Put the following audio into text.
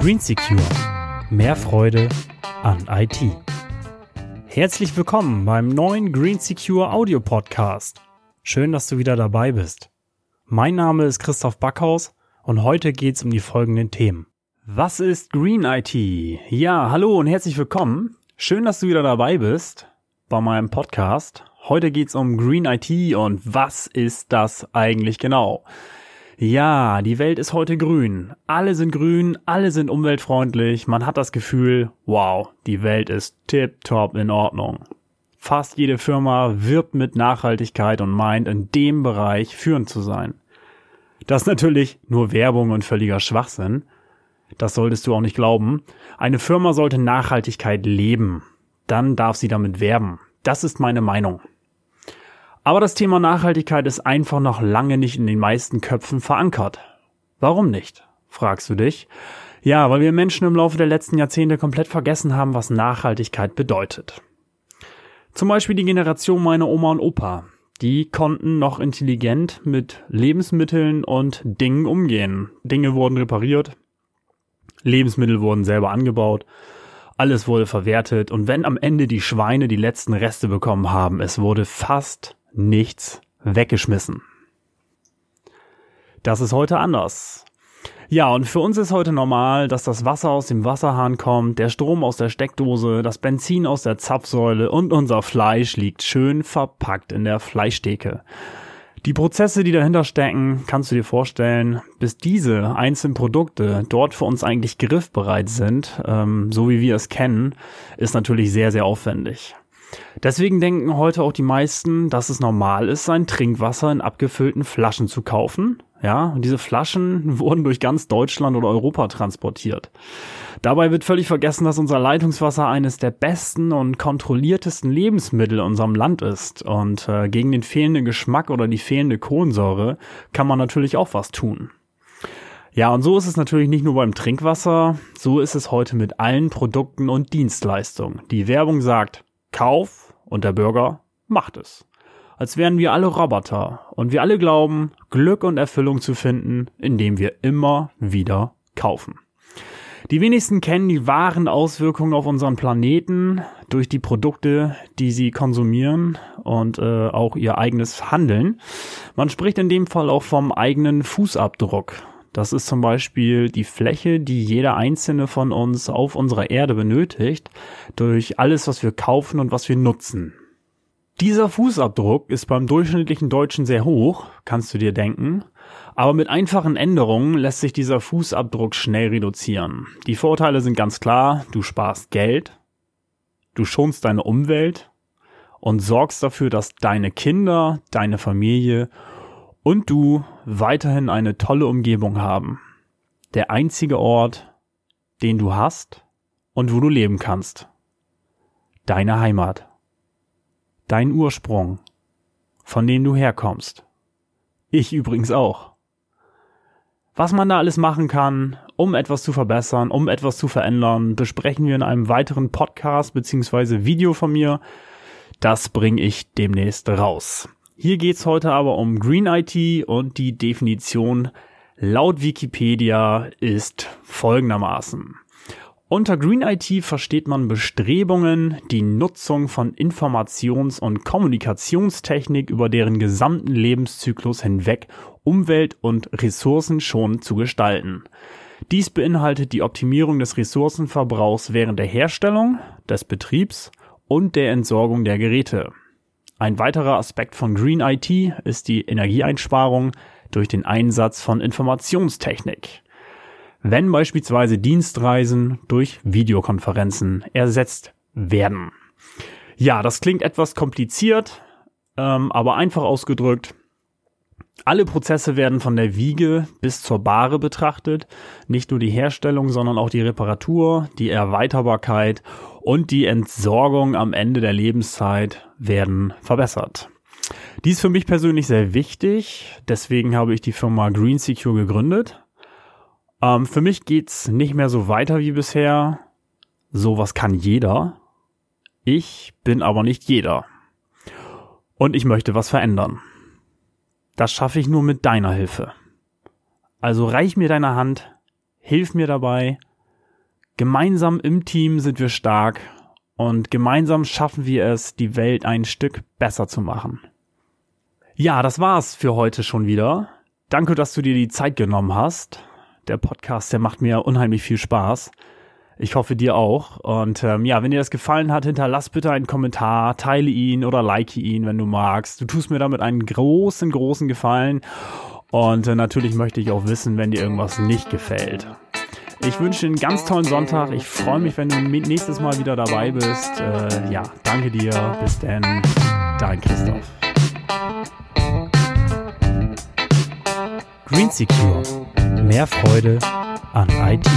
Green Secure. Mehr Freude an IT. Herzlich willkommen beim neuen Green Secure Audio Podcast. Schön, dass du wieder dabei bist. Mein Name ist Christoph Backhaus und heute geht's um die folgenden Themen. Was ist Green IT? Ja, hallo und herzlich willkommen. Schön, dass du wieder dabei bist bei meinem Podcast. Heute geht's um Green IT und was ist das eigentlich genau? Ja, die Welt ist heute grün. Alle sind grün, alle sind umweltfreundlich. Man hat das Gefühl, wow, die Welt ist tip-top in Ordnung. Fast jede Firma wirbt mit Nachhaltigkeit und meint, in dem Bereich führend zu sein. Das ist natürlich nur Werbung und völliger Schwachsinn. Das solltest du auch nicht glauben. Eine Firma sollte Nachhaltigkeit leben. Dann darf sie damit werben. Das ist meine Meinung. Aber das Thema Nachhaltigkeit ist einfach noch lange nicht in den meisten Köpfen verankert. Warum nicht? fragst du dich. Ja, weil wir Menschen im Laufe der letzten Jahrzehnte komplett vergessen haben, was Nachhaltigkeit bedeutet. Zum Beispiel die Generation meiner Oma und Opa. Die konnten noch intelligent mit Lebensmitteln und Dingen umgehen. Dinge wurden repariert, Lebensmittel wurden selber angebaut, alles wurde verwertet und wenn am Ende die Schweine die letzten Reste bekommen haben, es wurde fast nichts weggeschmissen. Das ist heute anders. Ja, und für uns ist heute normal, dass das Wasser aus dem Wasserhahn kommt, der Strom aus der Steckdose, das Benzin aus der Zapfsäule und unser Fleisch liegt schön verpackt in der Fleischtheke. Die Prozesse, die dahinter stecken, kannst du dir vorstellen, bis diese einzelnen Produkte dort für uns eigentlich griffbereit sind, ähm, so wie wir es kennen, ist natürlich sehr, sehr aufwendig. Deswegen denken heute auch die meisten, dass es normal ist, sein Trinkwasser in abgefüllten Flaschen zu kaufen. Ja, und diese Flaschen wurden durch ganz Deutschland oder Europa transportiert. Dabei wird völlig vergessen, dass unser Leitungswasser eines der besten und kontrolliertesten Lebensmittel in unserem Land ist. Und äh, gegen den fehlenden Geschmack oder die fehlende Kohlensäure kann man natürlich auch was tun. Ja, und so ist es natürlich nicht nur beim Trinkwasser, so ist es heute mit allen Produkten und Dienstleistungen. Die Werbung sagt, Kauf und der Bürger macht es. Als wären wir alle Roboter und wir alle glauben, Glück und Erfüllung zu finden, indem wir immer wieder kaufen. Die wenigsten kennen die wahren Auswirkungen auf unseren Planeten durch die Produkte, die sie konsumieren und äh, auch ihr eigenes Handeln. Man spricht in dem Fall auch vom eigenen Fußabdruck. Das ist zum Beispiel die Fläche, die jeder einzelne von uns auf unserer Erde benötigt, durch alles, was wir kaufen und was wir nutzen. Dieser Fußabdruck ist beim durchschnittlichen Deutschen sehr hoch, kannst du dir denken, aber mit einfachen Änderungen lässt sich dieser Fußabdruck schnell reduzieren. Die Vorteile sind ganz klar, du sparst Geld, du schonst deine Umwelt und sorgst dafür, dass deine Kinder, deine Familie und du weiterhin eine tolle Umgebung haben. Der einzige Ort, den du hast und wo du leben kannst. Deine Heimat. Dein Ursprung, von dem du herkommst. Ich übrigens auch. Was man da alles machen kann, um etwas zu verbessern, um etwas zu verändern, besprechen wir in einem weiteren Podcast beziehungsweise Video von mir. Das bringe ich demnächst raus. Hier geht's heute aber um Green IT und die Definition laut Wikipedia ist folgendermaßen. Unter Green IT versteht man Bestrebungen, die Nutzung von Informations- und Kommunikationstechnik über deren gesamten Lebenszyklus hinweg umwelt- und ressourcenschonend zu gestalten. Dies beinhaltet die Optimierung des Ressourcenverbrauchs während der Herstellung, des Betriebs und der Entsorgung der Geräte. Ein weiterer Aspekt von Green IT ist die Energieeinsparung durch den Einsatz von Informationstechnik. Wenn beispielsweise Dienstreisen durch Videokonferenzen ersetzt werden. Ja, das klingt etwas kompliziert, ähm, aber einfach ausgedrückt. Alle Prozesse werden von der Wiege bis zur Bahre betrachtet. Nicht nur die Herstellung, sondern auch die Reparatur, die Erweiterbarkeit und die Entsorgung am Ende der Lebenszeit werden verbessert. Dies ist für mich persönlich sehr wichtig, deswegen habe ich die Firma Green Secure gegründet. Ähm, für mich geht's nicht mehr so weiter wie bisher. Sowas kann jeder. Ich bin aber nicht jeder. Und ich möchte was verändern. Das schaffe ich nur mit deiner Hilfe. Also reich mir deine Hand, hilf mir dabei. Gemeinsam im Team sind wir stark und gemeinsam schaffen wir es, die Welt ein Stück besser zu machen. Ja, das war's für heute schon wieder. Danke, dass du dir die Zeit genommen hast. Der Podcast, der macht mir unheimlich viel Spaß. Ich hoffe dir auch. Und ähm, ja, wenn dir das gefallen hat, hinterlass bitte einen Kommentar, teile ihn oder like ihn, wenn du magst. Du tust mir damit einen großen, großen Gefallen. Und äh, natürlich möchte ich auch wissen, wenn dir irgendwas nicht gefällt. Ich wünsche dir einen ganz tollen Sonntag. Ich freue mich, wenn du nächstes Mal wieder dabei bist. Äh, ja, danke dir. Bis dann. Dein Christoph. Green Secure. Mehr Freude an IT.